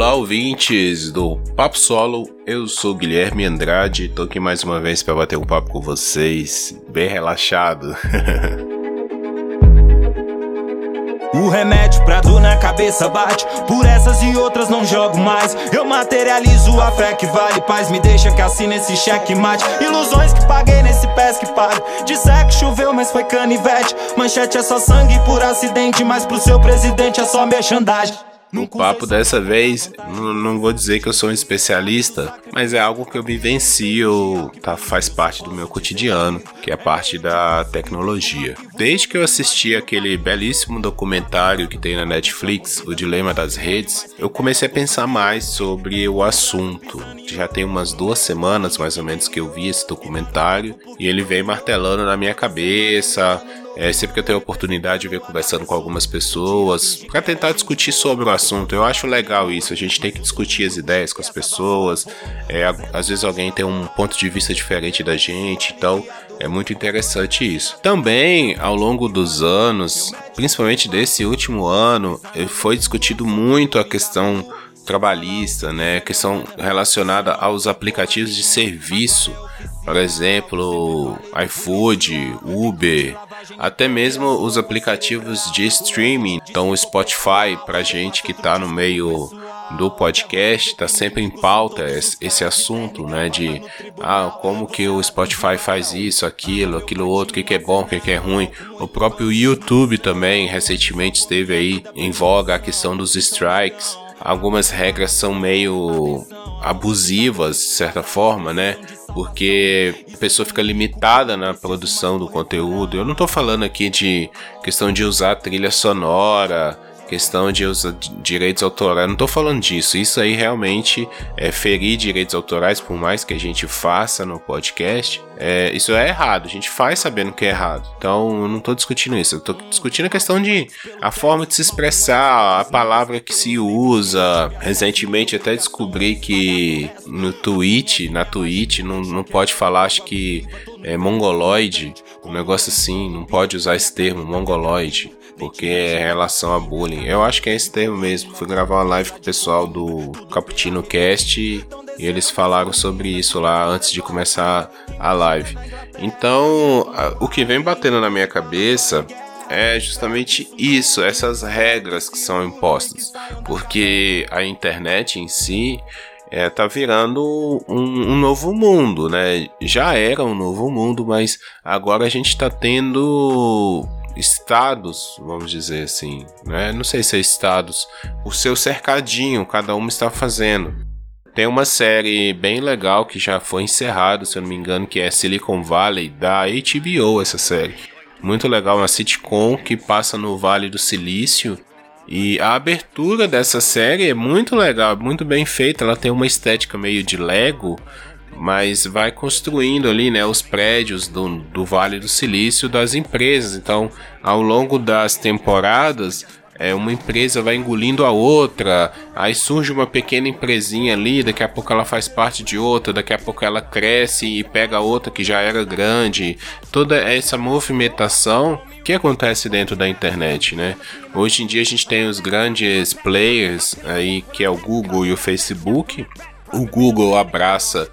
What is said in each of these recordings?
Olá, ouvintes do Papo Solo. Eu sou Guilherme Andrade. Tô aqui mais uma vez para bater um papo com vocês, bem relaxado. O remédio pra dor na cabeça bate Por essas e outras não jogo mais Eu materializo a fé que vale paz Me deixa que assine esse cheque mate Ilusões que paguei nesse pés que pago Disser que choveu mas foi canivete Manchete é só sangue por acidente Mas pro seu presidente é só merchandagem o papo dessa vez, não, vou dizer que eu sou um especialista, mas é algo que eu vivencio, tá, faz parte do meu cotidiano, que é a parte da tecnologia. Desde que eu assisti aquele belíssimo documentário que tem na Netflix, O Dilema das Redes, eu comecei a pensar mais sobre o assunto. Já tem umas duas semanas mais ou menos que eu vi esse documentário e ele vem martelando na minha cabeça é, sempre que eu tenho a oportunidade de ver conversando com algumas pessoas para tentar discutir sobre o assunto. Eu acho legal isso, a gente tem que discutir as ideias com as pessoas. É, às vezes alguém tem um ponto de vista diferente da gente, então é muito interessante isso. Também, ao longo dos anos, principalmente desse último ano, eh, foi discutido muito a questão trabalhista, né? Questão relacionada aos aplicativos de serviço. Por exemplo, iFood, Uber, até mesmo os aplicativos de streaming, então o Spotify, pra gente que tá no meio do podcast, tá sempre em pauta esse assunto, né? De ah, como que o Spotify faz isso, aquilo, aquilo outro, o que, que é bom, o que, que é ruim. O próprio YouTube também recentemente esteve aí em voga a questão dos strikes. Algumas regras são meio abusivas, de certa forma, né? porque a pessoa fica limitada na produção do conteúdo. Eu não estou falando aqui de questão de usar trilha sonora, questão de usar direitos autorais, não estou falando disso. Isso aí realmente é ferir direitos autorais, por mais que a gente faça no podcast. É, isso é errado, a gente faz sabendo que é errado. Então eu não estou discutindo isso, eu estou discutindo a questão de a forma de se expressar, a palavra que se usa. Recentemente até descobri que no Twitch, na Twitch, não, não pode falar, acho que é mongoloide, um negócio assim, não pode usar esse termo, mongoloide porque é relação a bullying. Eu acho que é esse termo mesmo. Fui gravar uma live com o pessoal do Cappuccino Cast e eles falaram sobre isso lá antes de começar a live. Então, o que vem batendo na minha cabeça é justamente isso, essas regras que são impostas, porque a internet em si é, tá virando um, um, novo mundo, né? Já era um novo mundo, mas agora a gente tá tendo estados, vamos dizer assim, né? Não sei se é estados, o seu cercadinho, cada um está fazendo. Tem uma série bem legal que já foi encerrada, se eu não me engano, que é Silicon Valley, da HBO, essa série. Muito legal, uma sitcom que passa no Vale do Silício. E a abertura dessa série é muito legal, muito bem feita. Ela tem uma estética meio de Lego, mas vai construindo ali, né, os prédios do, do Vale do Silício das empresas. Então, ao longo das temporadas, é, uma empresa vai engolindo a outra, aí surge uma pequena empresinha ali, daqui a pouco ela faz parte de outra, daqui a pouco ela cresce e pega outra que já era grande. Toda essa movimentação que acontece dentro da internet, né? Hoje em dia a gente tem os grandes players aí, que é o Google e o Facebook. O Google abraça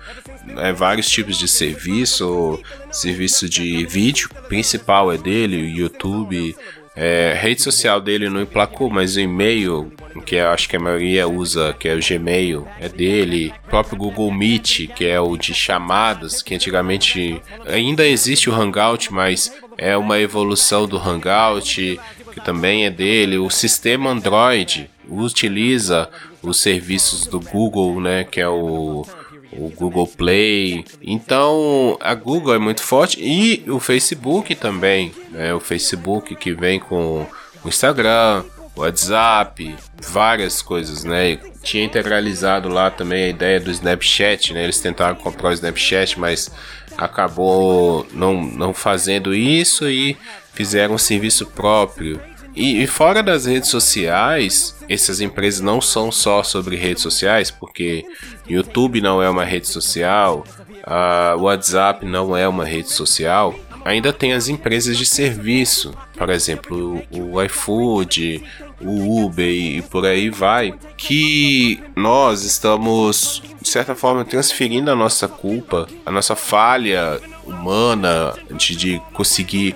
é, vários tipos de serviço, serviço de vídeo, principal é dele, o YouTube, é, rede social dele não emplacou, mas o e-mail, que eu acho que a maioria usa, que é o Gmail, é dele. O próprio Google Meet, que é o de chamadas, que antigamente ainda existe o Hangout, mas é uma evolução do Hangout, que também é dele. O sistema Android utiliza os serviços do Google, né, que é o o Google Play. Então a Google é muito forte e o Facebook também, né? O Facebook que vem com o Instagram, WhatsApp, várias coisas, né? Tinha integralizado lá também a ideia do Snapchat, né? Eles tentaram comprar o Snapchat, mas acabou não, não fazendo isso e fizeram um serviço próprio. E, e, fora das redes sociais, essas empresas não são só sobre redes sociais, porque YouTube não é uma rede social, o WhatsApp não é uma rede social. ainda tem as empresas de serviço, por exemplo, o iFood, o Uber e por aí vai, que nós estamos, de certa forma, transferindo a nossa culpa, a nossa falha humana de, de conseguir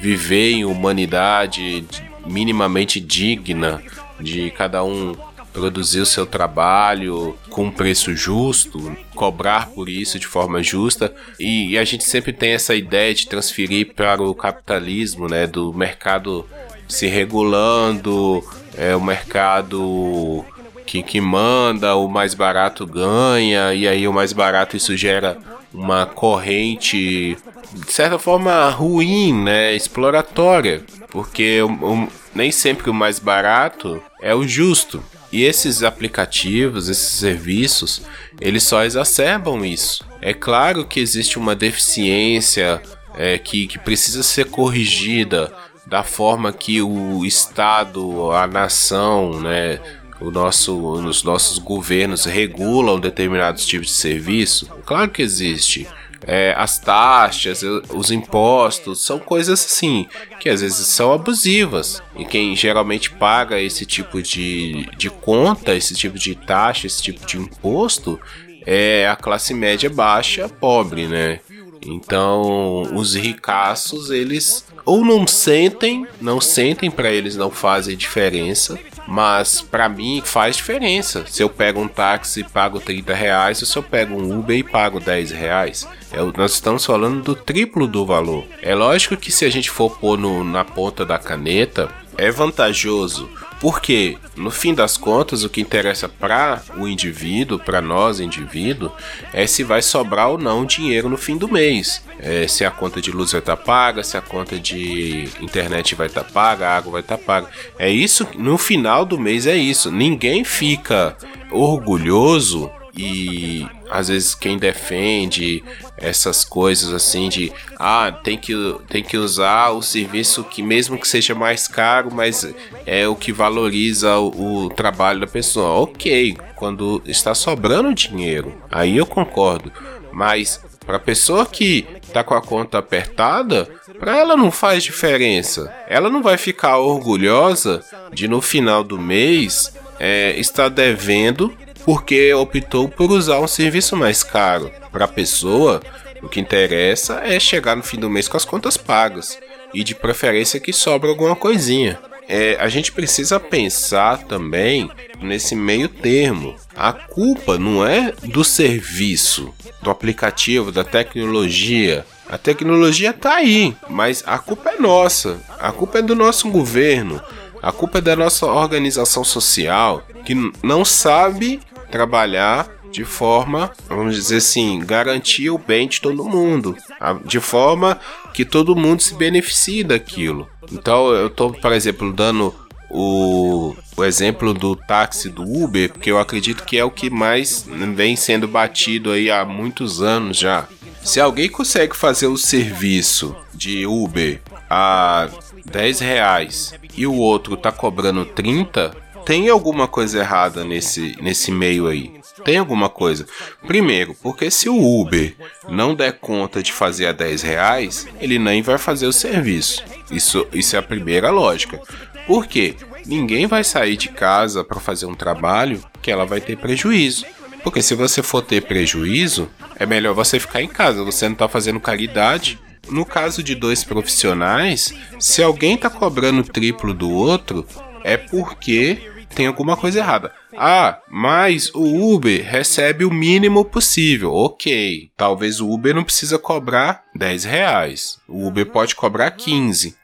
viver em humanidade minimamente digna, de cada um produzir o seu trabalho com um preço justo, cobrar por isso de forma justa. E, e, a gente sempre tem essa ideia de transferir para o capitalismo, né, do mercado se regulando, é o mercado que, que manda, o mais barato ganha, e aí o mais barato isso gera uma corrente de certa forma ruim, né, exploratória, porque o, o, nem sempre o mais barato é o justo. E esses aplicativos, esses serviços, eles só exacerbam isso. É claro que existe uma deficiência é, que, que precisa ser corrigida da forma que o Estado, a nação, né, o nosso, os nossos governos regulam determinados tipos de serviço? Claro que existe. É, as taxas, os impostos, são coisas assim que às vezes são abusivas. E quem geralmente paga esse tipo de, de conta, esse tipo de taxa, esse tipo de imposto, é a classe média baixa, pobre, né? Então, os ricaços, eles ou não sentem, não sentem para eles não fazem diferença, mas para mim faz diferença. Se eu pego um táxi e pago 30 reais, ou se eu pego um Uber e pago 10 reais. É, nós estamos falando do triplo do valor. É lógico que se a gente for pôr no, na ponta da caneta, é vantajoso porque, no fim das contas, o que interessa para o indivíduo, para nós indivíduo, é se vai sobrar ou não dinheiro no fim do mês. É, se a conta de luz vai estar tá paga, se a conta de internet vai estar tá paga, a água vai estar tá paga. É isso, no final do mês é isso. Ninguém fica orgulhoso e às vezes quem defende essas coisas assim de ah, tem que, tem que usar o serviço que mesmo que seja mais caro, mas é o que valoriza o, o trabalho da pessoa. OK, quando está sobrando dinheiro, aí eu concordo. Mas para pessoa que tá com a conta apertada, para ela não faz diferença. Ela não vai ficar orgulhosa de no final do mês é, estar devendo porque optou por usar um serviço mais caro. Para a pessoa, o que interessa é chegar no fim do mês com as contas pagas e de preferência que sobra alguma coisinha. É, a gente precisa pensar também nesse meio termo. A culpa não é do serviço, do aplicativo, da tecnologia. A tecnologia está aí, mas a culpa é nossa. A culpa é do nosso governo. A culpa é da nossa organização social que não sabe trabalhar de forma, vamos dizer assim, garantir o bem de todo mundo, de forma que todo mundo se beneficie daquilo. Então eu estou, por exemplo, dando o, o, exemplo do táxi do Uber, porque eu acredito que é o que mais vem sendo batido aí há muitos anos já. Se alguém consegue fazer o serviço de Uber a 10 reais e o outro tá cobrando 30, tem alguma coisa errada nesse, nesse meio aí. Tem alguma coisa. Primeiro, porque se o Uber não der conta de fazer a 10 reais, ele nem vai fazer o serviço. Isso, isso é a primeira lógica. Por quê? Ninguém vai sair de casa para fazer um trabalho que ela vai ter prejuízo. Porque se você for ter prejuízo, é melhor você ficar em casa. Você não está fazendo caridade. No caso de dois profissionais, se alguém está cobrando triplo do outro, é porque tem alguma coisa errada. Ah, mas o Uber recebe o mínimo possível. Ok, talvez o Uber não precisa cobrar 10 reais. O Uber pode cobrar 15.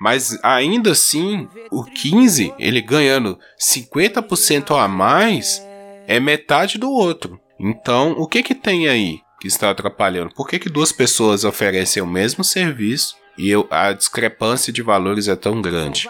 Mas ainda assim, o 15, ele ganhando 50% a mais, é metade do outro. Então, o que que tem aí que está atrapalhando? Por que, que duas pessoas oferecem o mesmo serviço e eu, a discrepância de valores é tão grande.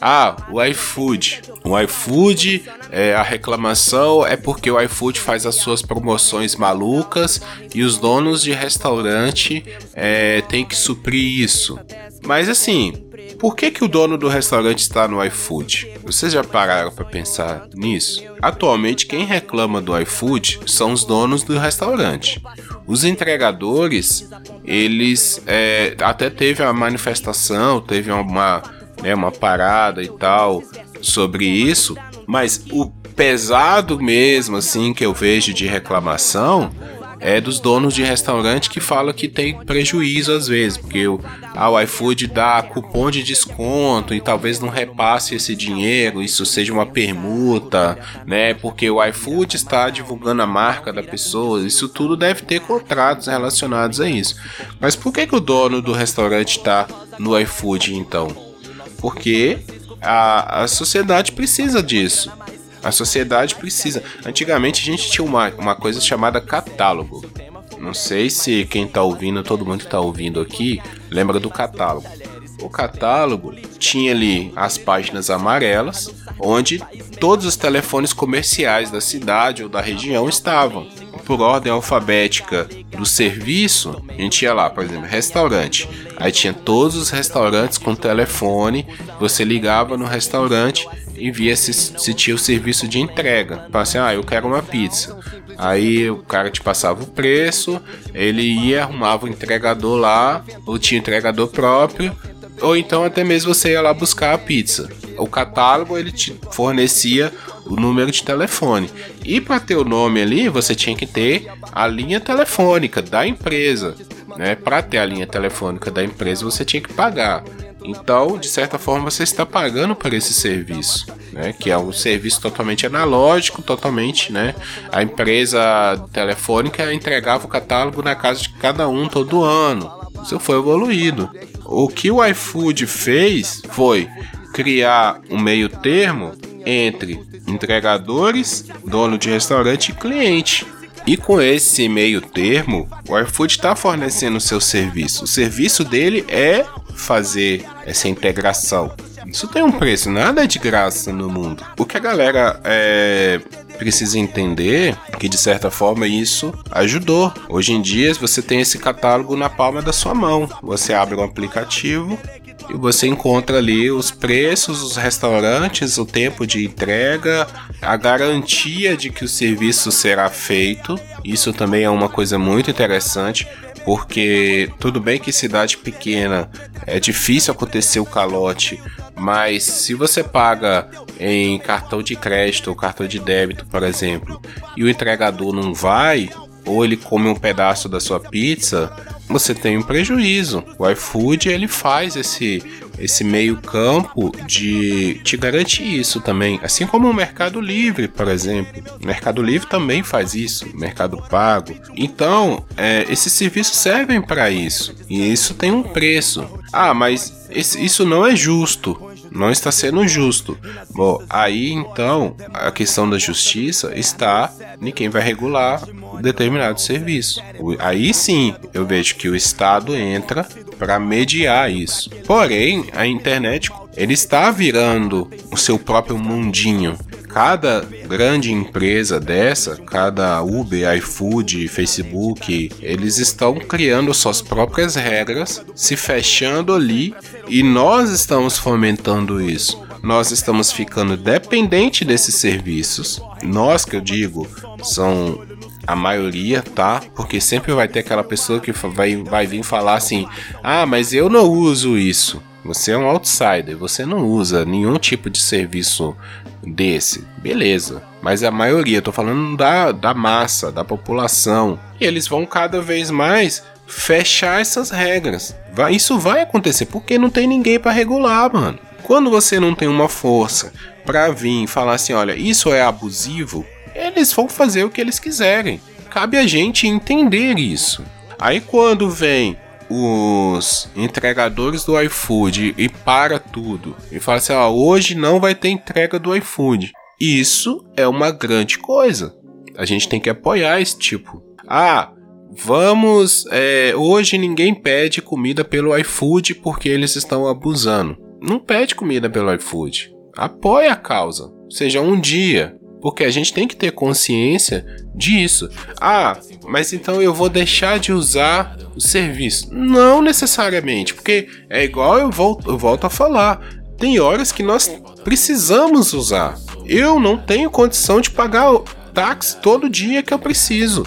Ah, o iFood. O iFood, é, a reclamação é porque o iFood faz as suas promoções malucas e os donos de restaurante é, têm que suprir isso. Mas assim, por que, que o dono do restaurante está no iFood? Vocês já pararam para pensar nisso? Atualmente, quem reclama do iFood são os donos do restaurante. Os entregadores, eles é, até teve a manifestação, teve uma, né, uma parada e tal sobre isso, mas o pesado mesmo, assim, que eu vejo de reclamação é dos donos de restaurante que falam que tem prejuízo às vezes, porque o, ah, o iFood dá cupom de desconto e talvez não repasse esse dinheiro, isso seja uma permuta, né? Porque o iFood está divulgando a marca da pessoa, isso tudo deve ter contratos relacionados a isso. Mas por que, que o dono do restaurante está no iFood então? Porque a, a sociedade precisa disso. A sociedade precisa. Antigamente a gente tinha uma, uma coisa chamada catálogo. Não sei se quem tá ouvindo, todo mundo que tá ouvindo aqui, lembra do catálogo. O catálogo tinha ali as páginas amarelas, onde todos os telefones comerciais da cidade ou da região estavam. Por ordem alfabética do serviço, a gente ia lá, por exemplo, restaurante. Aí tinha todos os restaurantes com telefone, você ligava no restaurante e via se, se tinha o serviço de entrega. Fala assim, ah, eu quero uma pizza. Aí o cara te passava o preço, ele ia, arrumava o entregador lá, ou tinha entregador próprio, ou então até mesmo você ia lá buscar a pizza. O catálogo ele te fornecia o número de telefone. E para ter o nome ali, você tinha que ter a linha telefônica da empresa. Né? Para ter a linha telefônica da empresa, você tinha que pagar. Então, de certa forma, você está pagando por esse serviço, né? Que é um serviço totalmente analógico, totalmente, né? A empresa telefônica entregava o catálogo na casa de cada um todo ano. Isso foi evoluído. O que o iFood fez foi criar um meio termo entre entregadores, dono de restaurante e cliente. E com esse meio termo, o iFood está fornecendo seu serviço. O serviço dele é fazer essa integração. Isso tem um preço, nada é de graça no mundo. O que a galera é, precisa entender é que de certa forma isso ajudou. Hoje em dia você tem esse catálogo na palma da sua mão. Você abre um aplicativo e você encontra ali os preços, os restaurantes, o tempo de entrega, a garantia de que o serviço será feito. Isso também é uma coisa muito interessante porque tudo bem que cidade pequena é difícil acontecer o calote, mas se você paga em cartão de crédito ou cartão de débito, por exemplo, e o entregador não vai, ou ele come um pedaço da sua pizza, você tem um prejuízo. O iFood ele faz esse esse meio campo de te garantir isso também, assim como o Mercado Livre, por exemplo. O Mercado Livre também faz isso, Mercado Pago. Então, é, esses serviços servem para isso e isso tem um preço. Ah, mas isso não é justo não está sendo justo. Bom, aí então a questão da justiça está em quem vai regular determinado serviço. Aí sim eu vejo que o Estado entra para mediar isso. Porém, a internet ele está virando o seu próprio mundinho. Cada grande empresa dessa, cada Uber, iFood, Facebook, eles estão criando suas próprias regras, se fechando ali e nós estamos fomentando isso. Nós estamos ficando dependente desses serviços. Nós que eu digo são a maioria, tá? Porque sempre vai ter aquela pessoa que vai, vai vir falar assim: ah, mas eu não uso isso. Você é um outsider, você não usa nenhum tipo de serviço desse. Beleza. Mas a maioria, tô falando da, da massa, da população. E eles vão cada vez mais fechar essas regras. Vai, isso vai acontecer porque não tem ninguém para regular, mano. Quando você não tem uma força para vir falar assim, olha, isso é abusivo, eles vão fazer o que eles quiserem. Cabe a gente entender isso. Aí quando vem os entregadores do iFood e para tudo e fala assim: ah, hoje não vai ter entrega do iFood. Isso é uma grande coisa. A gente tem que apoiar esse tipo. Ah, vamos. É, hoje ninguém pede comida pelo iFood porque eles estão abusando. Não pede comida pelo iFood. Apoie a causa. Seja um dia. Porque a gente tem que ter consciência disso. Ah, mas então eu vou deixar de usar o serviço. Não necessariamente, porque é igual eu volto, eu volto a falar. Tem horas que nós precisamos usar. Eu não tenho condição de pagar o táxi todo dia que eu preciso.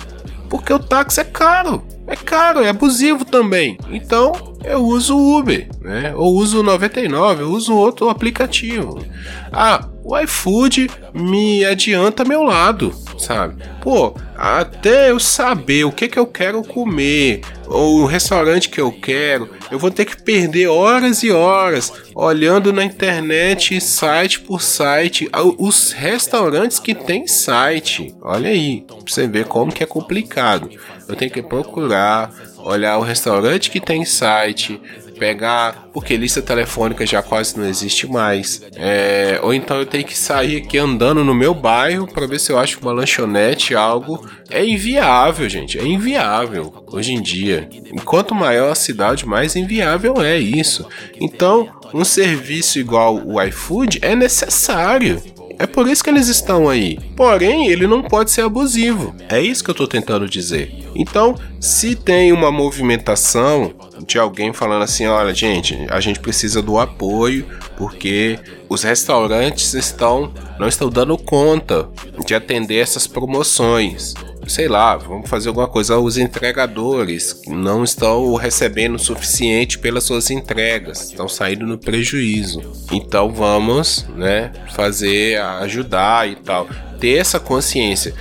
Porque o táxi é caro. É caro, é abusivo também. Então, eu uso o Uber, né? Ou uso o 99, eu uso outro aplicativo. Ah, o iFood me adianta meu lado, sabe? Pô, até eu saber o que que eu quero comer, ou o restaurante que eu quero, eu vou ter que perder horas e horas olhando na internet, site por site, os restaurantes que tem site. Olha aí, pra você ver como que é complicado. Eu tenho que procurar olhar o restaurante que tem site, pegar, porque lista telefônica já quase não existe mais. É, ou então eu tenho que sair aqui andando no meu bairro para ver se eu acho uma lanchonete, algo. É inviável, gente. É inviável hoje em dia. Enquanto maior a cidade, mais inviável é isso. Então, um serviço igual o iFood é necessário. É por isso que eles estão aí. Porém, ele não pode ser abusivo. É isso que eu estou tentando dizer. Então, se tem uma movimentação de alguém falando assim, olha, gente, a gente precisa do apoio porque os restaurantes estão não estão dando conta de atender essas promoções sei lá, vamos fazer alguma coisa. Os entregadores não estão recebendo o suficiente pelas suas entregas, estão saindo no prejuízo. Então vamos, né, fazer, ajudar e tal. Ter essa consciência.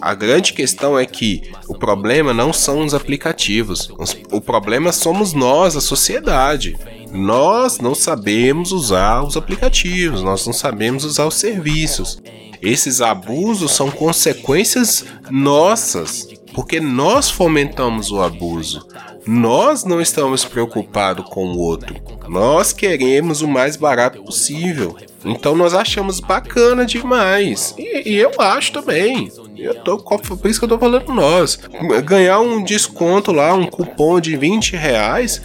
A grande questão é que o problema não são os aplicativos, o problema somos nós, a sociedade. Nós não sabemos usar os aplicativos, nós não sabemos usar os serviços. Esses abusos são consequências nossas, porque nós fomentamos o abuso. Nós não estamos preocupados com o outro. Nós queremos o mais barato possível. Então nós achamos bacana demais. E, e eu acho também. Eu tô, por isso que eu tô falando nós. Ganhar um desconto lá, um cupom de 20 reais.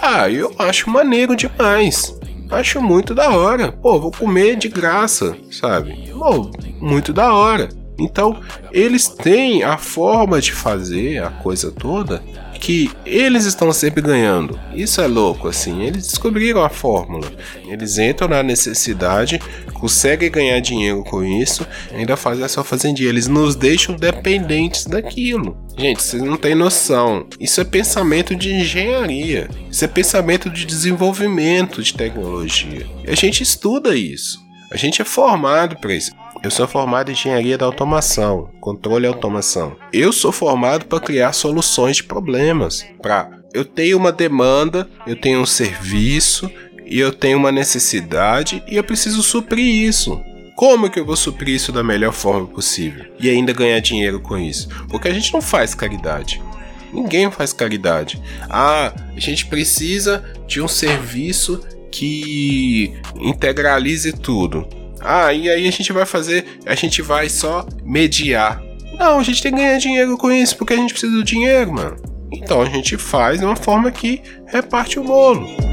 Ah, eu acho maneiro demais. Acho muito da hora. Pô, vou comer de graça, sabe? Pô, muito da hora. Então, eles têm a forma de fazer a coisa toda que eles estão sempre ganhando. Isso é louco, assim. Eles descobriram a fórmula. Eles entram na necessidade, conseguem ganhar dinheiro com isso, ainda fazem a sua fazendinha. Eles nos deixam dependentes daquilo. Gente, vocês não têm noção. Isso é pensamento de engenharia. Isso é pensamento de desenvolvimento de tecnologia. E a gente estuda isso. A gente é formado para isso. Eu sou formado em engenharia da automação, controle e automação. Eu sou formado para criar soluções de problemas. Para eu tenho uma demanda, eu tenho um serviço e eu tenho uma necessidade e eu preciso suprir isso. Como que eu vou suprir isso da melhor forma possível e ainda ganhar dinheiro com isso? Porque a gente não faz caridade. Ninguém faz caridade. Ah, a gente precisa de um serviço que integralize tudo. Ah, e aí a gente vai fazer, a gente vai só mediar. Não, a gente tem que ganhar dinheiro com isso, porque a gente precisa do dinheiro, mano. Então a gente faz de uma forma que reparte o bolo.